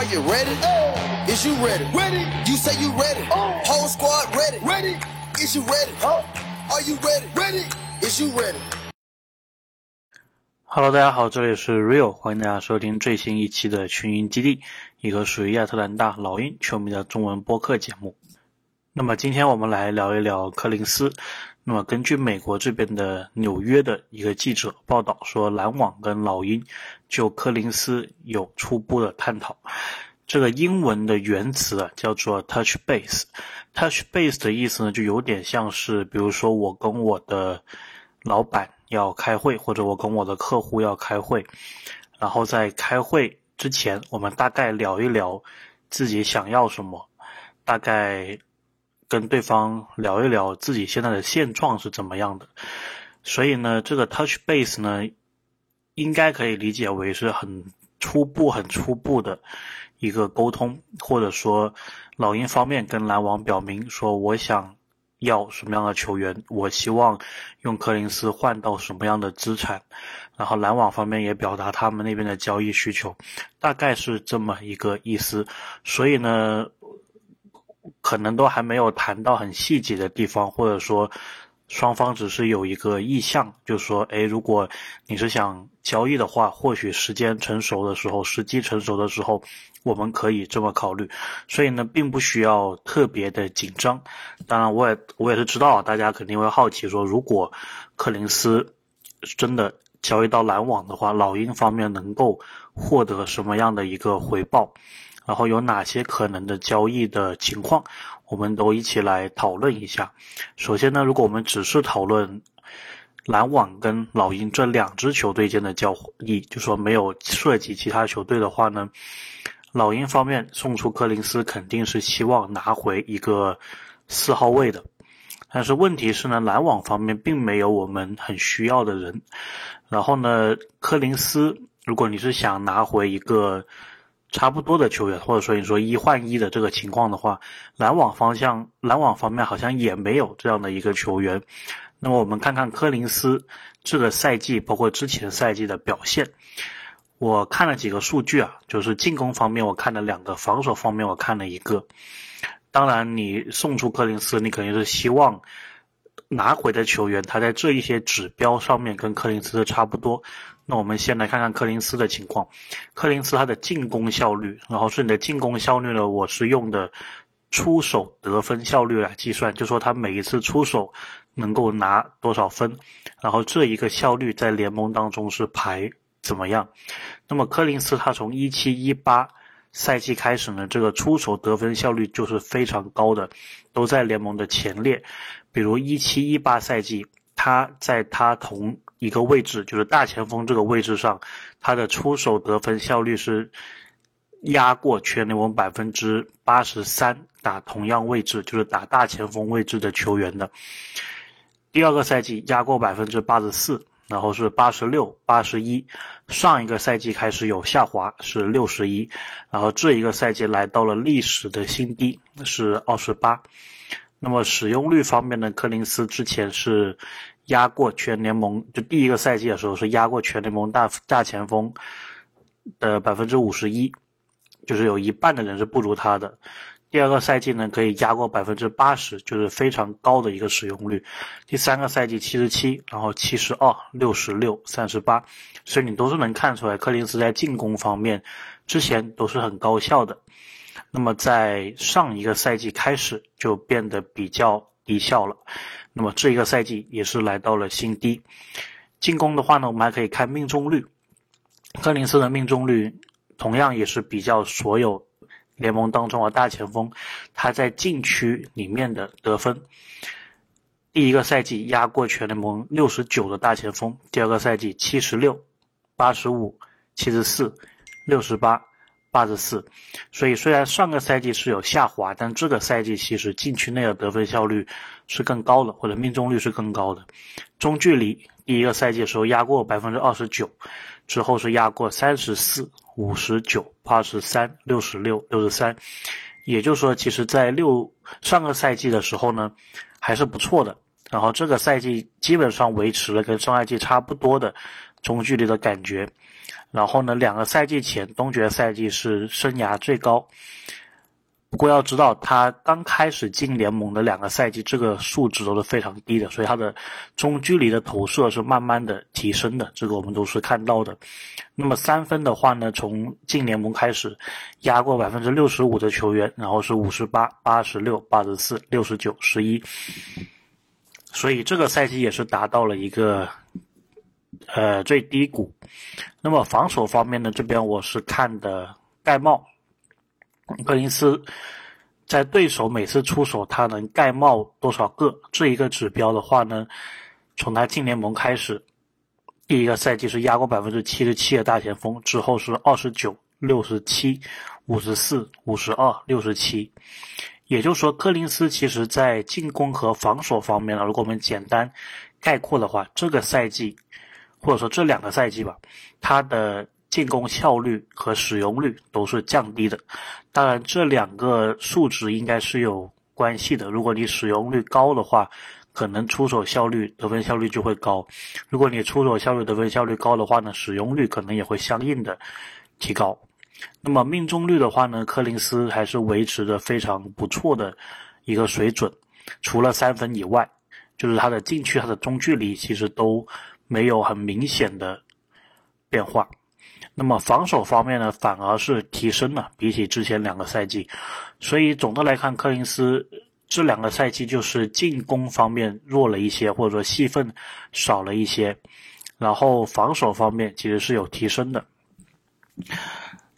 Are you ready? Is you ready? Ready. You say you ready? Whole squad ready? Ready. Is you ready? Are you ready? Ready. Is you ready? Hello，大家好，这里是 Real，欢迎大家收听最新一期的群英基地，一个属于亚特兰大老鹰球迷的中文播客节目。那么今天我们来聊一聊柯林斯。那么根据美国这边的纽约的一个记者报道说，篮网跟老鹰就柯林斯有初步的探讨。这个英文的原词啊叫做 touch base。touch base 的意思呢，就有点像是，比如说我跟我的老板要开会，或者我跟我的客户要开会，然后在开会之前，我们大概聊一聊自己想要什么，大概。跟对方聊一聊自己现在的现状是怎么样的，所以呢，这个 touch base 呢，应该可以理解为是很初步、很初步的一个沟通，或者说老鹰方面跟篮网表明说，我想要什么样的球员，我希望用柯林斯换到什么样的资产，然后篮网方面也表达他们那边的交易需求，大概是这么一个意思，所以呢。可能都还没有谈到很细节的地方，或者说双方只是有一个意向，就是说，哎，如果你是想交易的话，或许时间成熟的时候，时机成熟的时候，我们可以这么考虑。所以呢，并不需要特别的紧张。当然，我也我也是知道，大家肯定会好奇说，如果柯林斯真的交易到篮网的话，老鹰方面能够获得什么样的一个回报？然后有哪些可能的交易的情况，我们都一起来讨论一下。首先呢，如果我们只是讨论篮网跟老鹰这两支球队间的交易，就说没有涉及其他球队的话呢，老鹰方面送出柯林斯肯定是希望拿回一个四号位的，但是问题是呢，篮网方面并没有我们很需要的人。然后呢，柯林斯，如果你是想拿回一个。差不多的球员，或者说你说一换一的这个情况的话，篮网方向篮网方面好像也没有这样的一个球员。那么我们看看柯林斯这个赛季，包括之前赛季的表现。我看了几个数据啊，就是进攻方面我看了两个，防守方面我看了一个。当然，你送出柯林斯，你肯定是希望。拿回的球员，他在这一些指标上面跟柯林斯差不多。那我们先来看看柯林斯的情况。柯林斯他的进攻效率，然后是你的进攻效率呢？我是用的出手得分效率来计算，就说他每一次出手能够拿多少分，然后这一个效率在联盟当中是排怎么样？那么柯林斯他从一七一八赛季开始呢，这个出手得分效率就是非常高的，都在联盟的前列。比如一七一八赛季，他在他同一个位置，就是大前锋这个位置上，他的出手得分效率是压过全联盟百分之八十三打同样位置，就是打大前锋位置的球员的。第二个赛季压过百分之八十四，然后是八十六、八十一。上一个赛季开始有下滑，是六十一，然后这一个赛季来到了历史的新低，是二十八。那么使用率方面呢，柯林斯之前是压过全联盟，就第一个赛季的时候是压过全联盟大大前锋的百分之五十一，就是有一半的人是不如他的。第二个赛季呢，可以压过百分之八十，就是非常高的一个使用率。第三个赛季七十七，然后七十二、六十六、三十八，所以你都是能看出来，柯林斯在进攻方面之前都是很高效的。那么在上一个赛季开始就变得比较低效了，那么这一个赛季也是来到了新低。进攻的话呢，我们还可以看命中率，柯林斯的命中率同样也是比较所有联盟当中的大前锋，他在禁区里面的得分，第一个赛季压过全联盟六十九的大前锋，第二个赛季七十六、八十五、七十四、六十八。八十四，所以虽然上个赛季是有下滑，但这个赛季其实禁区内的得分效率是更高的，或者命中率是更高的。中距离第一个赛季的时候压过百分之二十九，之后是压过三十四、五十九、八十三、六十六、六十三，也就是说，其实在六上个赛季的时候呢，还是不错的。然后这个赛季基本上维持了跟上赛季差不多的中距离的感觉。然后呢，两个赛季前东决赛季是生涯最高。不过要知道，他刚开始进联盟的两个赛季，这个数值都是非常低的，所以他的中距离的投射是慢慢的提升的，这个我们都是看到的。那么三分的话呢，从进联盟开始，压过百分之六十五的球员，然后是五十八、八十六、八十四、六十九、十一，所以这个赛季也是达到了一个呃最低谷。那么防守方面呢，这边我是看的盖帽。柯林斯在对手每次出手，他能盖帽多少个？这一个指标的话呢，从他进联盟开始，第一个赛季是压过百分之七十七的大前锋，之后是二十九、六十七、五十四、五十二、六十七。也就是说，柯林斯其实在进攻和防守方面呢，如果我们简单概括的话，这个赛季或者说这两个赛季吧，他的。进攻效率和使用率都是降低的，当然这两个数值应该是有关系的。如果你使用率高的话，可能出手效率、得分效率就会高；如果你出手效率、得分效率高的话呢，使用率可能也会相应的提高。那么命中率的话呢，柯林斯还是维持着非常不错的一个水准，除了三分以外，就是他的禁区、他的中距离其实都没有很明显的变化。那么防守方面呢，反而是提升了，比起之前两个赛季。所以总的来看，柯林斯这两个赛季就是进攻方面弱了一些，或者说戏份少了一些。然后防守方面其实是有提升的。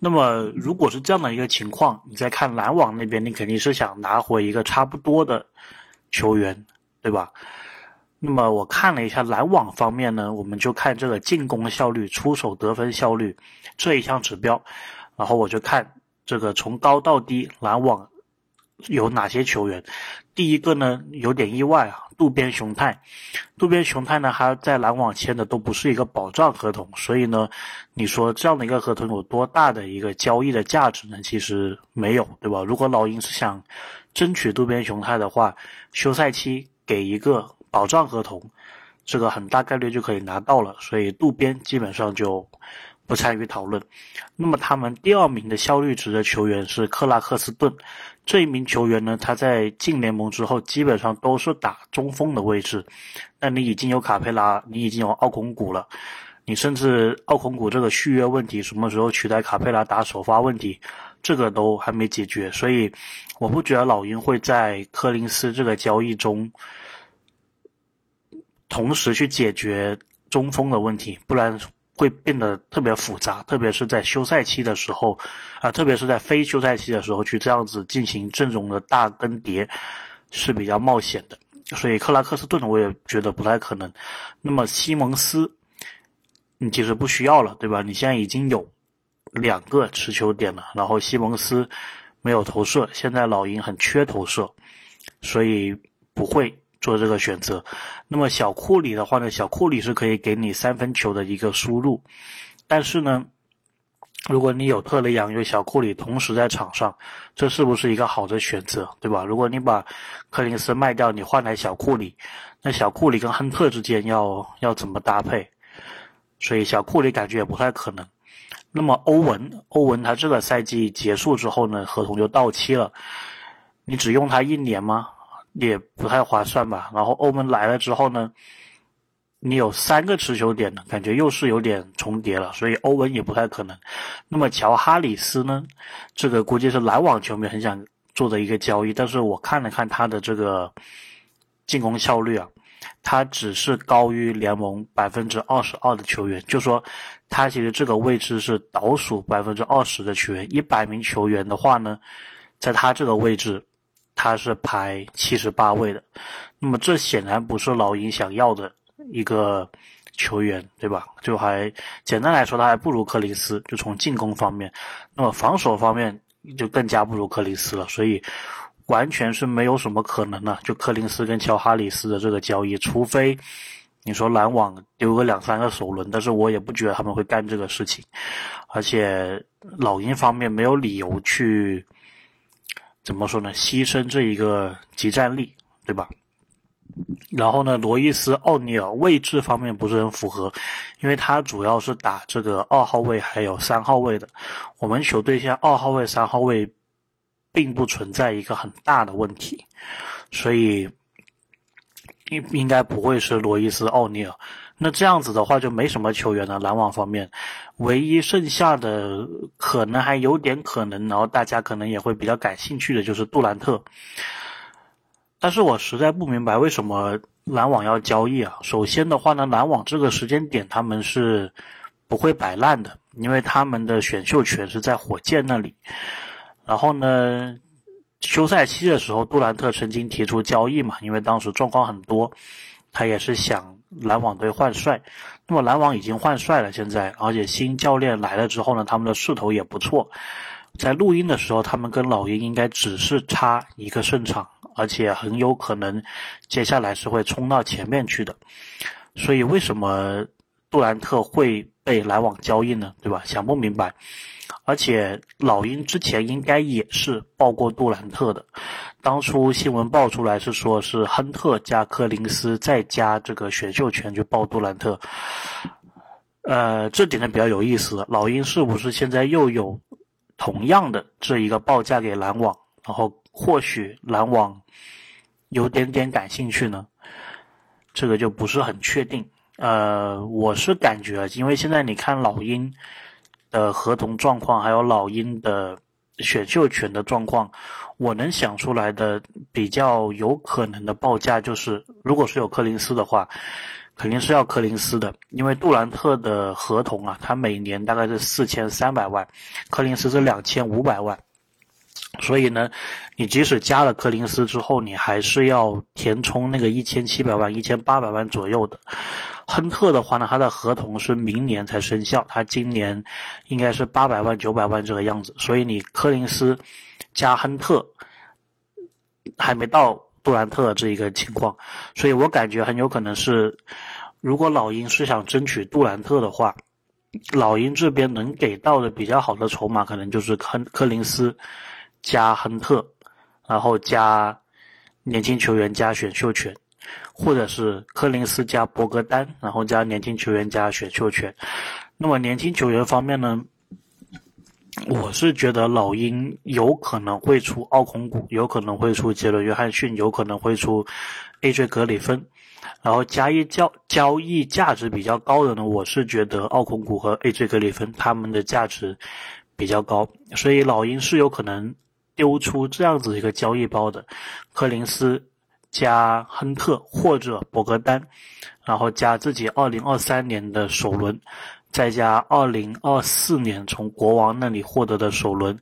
那么如果是这样的一个情况，你再看篮网那边，你肯定是想拿回一个差不多的球员，对吧？那么我看了一下篮网方面呢，我们就看这个进攻效率、出手得分效率这一项指标，然后我就看这个从高到低篮网有哪些球员。第一个呢有点意外啊，渡边雄太。渡边雄太呢他在篮网签的都不是一个保障合同，所以呢，你说这样的一个合同有多大的一个交易的价值呢？其实没有，对吧？如果老鹰是想争取渡边雄太的话，休赛期给一个。保障合同，这个很大概率就可以拿到了，所以渡边基本上就不参与讨论。那么他们第二名的效率值的球员是克拉克斯顿，这一名球员呢，他在进联盟之后基本上都是打中锋的位置。那你已经有卡佩拉，你已经有奥孔古了，你甚至奥孔古这个续约问题什么时候取代卡佩拉打首发问题，这个都还没解决，所以我不觉得老鹰会在柯林斯这个交易中。同时去解决中锋的问题，不然会变得特别复杂。特别是在休赛期的时候，啊，特别是在非休赛期的时候去这样子进行阵容的大更迭，是比较冒险的。所以克拉克斯顿我也觉得不太可能。那么西蒙斯，你其实不需要了，对吧？你现在已经有两个持球点了，然后西蒙斯没有投射，现在老鹰很缺投射，所以不会。做这个选择，那么小库里的话呢？小库里是可以给你三分球的一个输入，但是呢，如果你有特雷杨有小库里同时在场上，这是不是一个好的选择？对吧？如果你把柯林斯卖掉，你换来小库里，那小库里跟亨特之间要要怎么搭配？所以小库里感觉也不太可能。那么欧文，欧文他这个赛季结束之后呢，合同就到期了，你只用他一年吗？也不太划算吧。然后欧文来了之后呢，你有三个持球点呢，感觉又是有点重叠了，所以欧文也不太可能。那么乔哈里斯呢，这个估计是篮网球迷很想做的一个交易，但是我看了看他的这个进攻效率啊，他只是高于联盟百分之二十二的球员，就说他其实这个位置是倒数百分之二十的球员，一百名球员的话呢，在他这个位置。他是排七十八位的，那么这显然不是老鹰想要的一个球员，对吧？就还简单来说，他还不如克里斯，就从进攻方面，那么防守方面就更加不如克里斯了，所以完全是没有什么可能的。就柯林斯跟乔哈里斯的这个交易，除非你说篮网丢个两三个首轮，但是我也不觉得他们会干这个事情，而且老鹰方面没有理由去。怎么说呢？牺牲这一个集战力，对吧？然后呢，罗伊斯·奥尼尔位置方面不是很符合，因为他主要是打这个二号位还有三号位的。我们球队现在二号位、三号位并不存在一个很大的问题，所以应应该不会是罗伊斯·奥尼尔。那这样子的话就没什么球员了。篮网方面，唯一剩下的可能还有点可能，然后大家可能也会比较感兴趣的就是杜兰特。但是我实在不明白为什么篮网要交易啊？首先的话呢，篮网这个时间点他们是不会摆烂的，因为他们的选秀权是在火箭那里。然后呢，休赛期的时候，杜兰特曾经提出交易嘛，因为当时状况很多，他也是想篮网队换帅。那么篮网已经换帅了，现在而且新教练来了之后呢，他们的势头也不错。在录音的时候，他们跟老鹰应该只是差一个胜场。而且很有可能接下来是会冲到前面去的，所以为什么杜兰特会被篮网交易呢？对吧？想不明白。而且老鹰之前应该也是报过杜兰特的，当初新闻爆出来是说是亨特加柯林斯再加这个选秀权去报杜兰特，呃，这点呢比较有意思。老鹰是不是现在又有同样的这一个报价给篮网，然后？或许篮网有点点感兴趣呢，这个就不是很确定。呃，我是感觉，因为现在你看老鹰的合同状况，还有老鹰的选秀权的状况，我能想出来的比较有可能的报价就是，如果是有柯林斯的话，肯定是要柯林斯的，因为杜兰特的合同啊，他每年大概是四千三百万，柯林斯是两千五百万。所以呢，你即使加了柯林斯之后，你还是要填充那个一千七百万、一千八百万左右的。亨特的话呢，他的合同是明年才生效，他今年应该是八百万、九百万这个样子。所以你柯林斯加亨特还没到杜兰特这一个情况，所以我感觉很有可能是，如果老鹰是想争取杜兰特的话，老鹰这边能给到的比较好的筹码，可能就是亨柯林斯。加亨特，然后加年轻球员加选秀权，或者是柯林斯加博格丹，然后加年轻球员加选秀权。那么年轻球员方面呢，我是觉得老鹰有可能会出奥孔古，有可能会出杰伦约翰逊，有可能会出 AJ 格里芬。然后加一交交易价值比较高的呢，我是觉得奥孔古和 AJ 格里芬他们的价值比较高，所以老鹰是有可能。丢出这样子一个交易包的，柯林斯加亨特或者博格丹，然后加自己二零二三年的首轮，再加二零二四年从国王那里获得的首轮，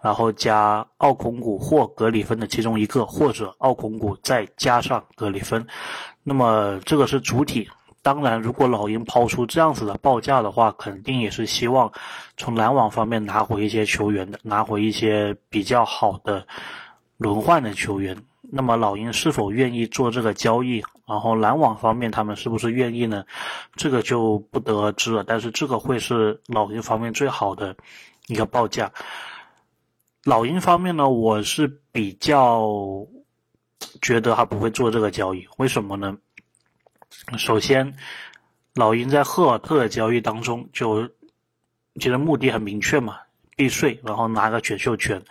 然后加奥孔古或格里芬的其中一个，或者奥孔古再加上格里芬，那么这个是主体。当然，如果老鹰抛出这样子的报价的话，肯定也是希望从篮网方面拿回一些球员的，拿回一些比较好的轮换的球员。那么老鹰是否愿意做这个交易？然后篮网方面他们是不是愿意呢？这个就不得而知了。但是这个会是老鹰方面最好的一个报价。老鹰方面呢，我是比较觉得他不会做这个交易，为什么呢？首先，老鹰在赫尔特的交易当中就其实目的很明确嘛，避税，然后拿个选秀权。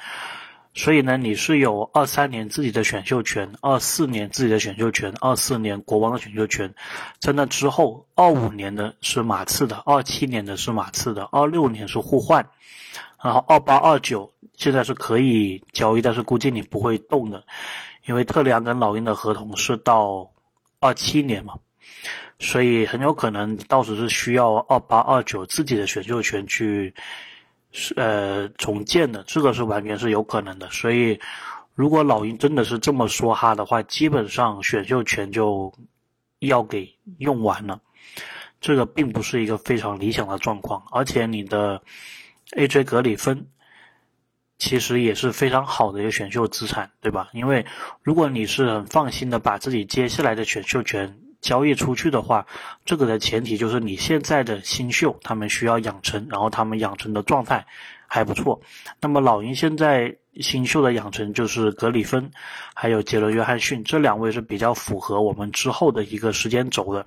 所以呢，你是有二三年自己的选秀权，二四年自己的选秀权，二四年国王的选秀权，在那之后，二五年的是马刺的，二七年的是马刺的，二六年是互换，然后二八二九现在是可以交易，但是估计你不会动的，因为特里昂跟老鹰的合同是到二七年嘛。所以很有可能到时是需要二八二九自己的选秀权去，呃重建的，这个是完全是有可能的。所以，如果老鹰真的是这么说哈的话，基本上选秀权就要给用完了，这个并不是一个非常理想的状况。而且你的 AJ 格里芬其实也是非常好的一个选秀资产，对吧？因为如果你是很放心的把自己接下来的选秀权。交易出去的话，这个的前提就是你现在的新秀他们需要养成，然后他们养成的状态还不错。那么老鹰现在新秀的养成就是格里芬，还有杰伦约翰逊这两位是比较符合我们之后的一个时间轴的，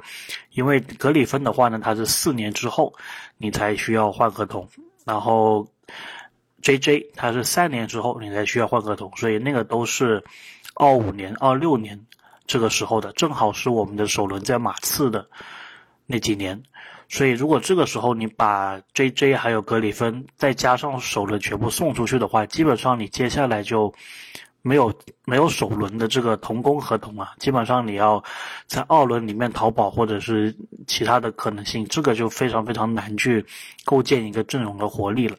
因为格里芬的话呢，他是四年之后你才需要换合同，然后 J J 他是三年之后你才需要换合同，所以那个都是二五年、二六年这个时候的，正好是我们的首轮在马刺的那几年。所以，如果这个时候你把 J J 还有格里芬再加上首轮全部送出去的话，基本上你接下来就没有没有首轮的这个同工合同啊，基本上你要在二轮里面淘宝或者是其他的可能性，这个就非常非常难去构建一个阵容的活力了。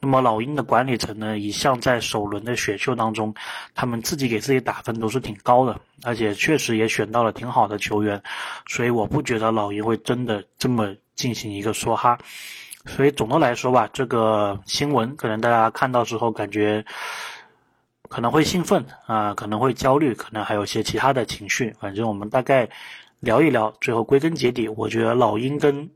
那么老鹰的管理层呢，一向在首轮的选秀当中，他们自己给自己打分都是挺高的，而且确实也选到了挺好的球员，所以我不觉得老鹰会真的这么。进行一个说哈，所以总的来说吧，这个新闻可能大家看到之后感觉可能会兴奋啊，可能会焦虑，可能还有些其他的情绪。反正我们大概聊一聊，最后归根结底，我觉得老鹰跟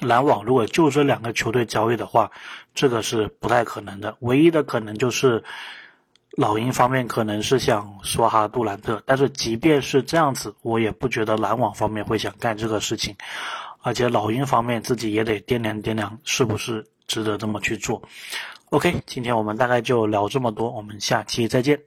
篮网如果就这两个球队交易的话，这个是不太可能的。唯一的可能就是老鹰方面可能是想说哈杜兰特，但是即便是这样子，我也不觉得篮网方面会想干这个事情。而且老鹰方面自己也得掂量掂量，是不是值得这么去做。OK，今天我们大概就聊这么多，我们下期再见。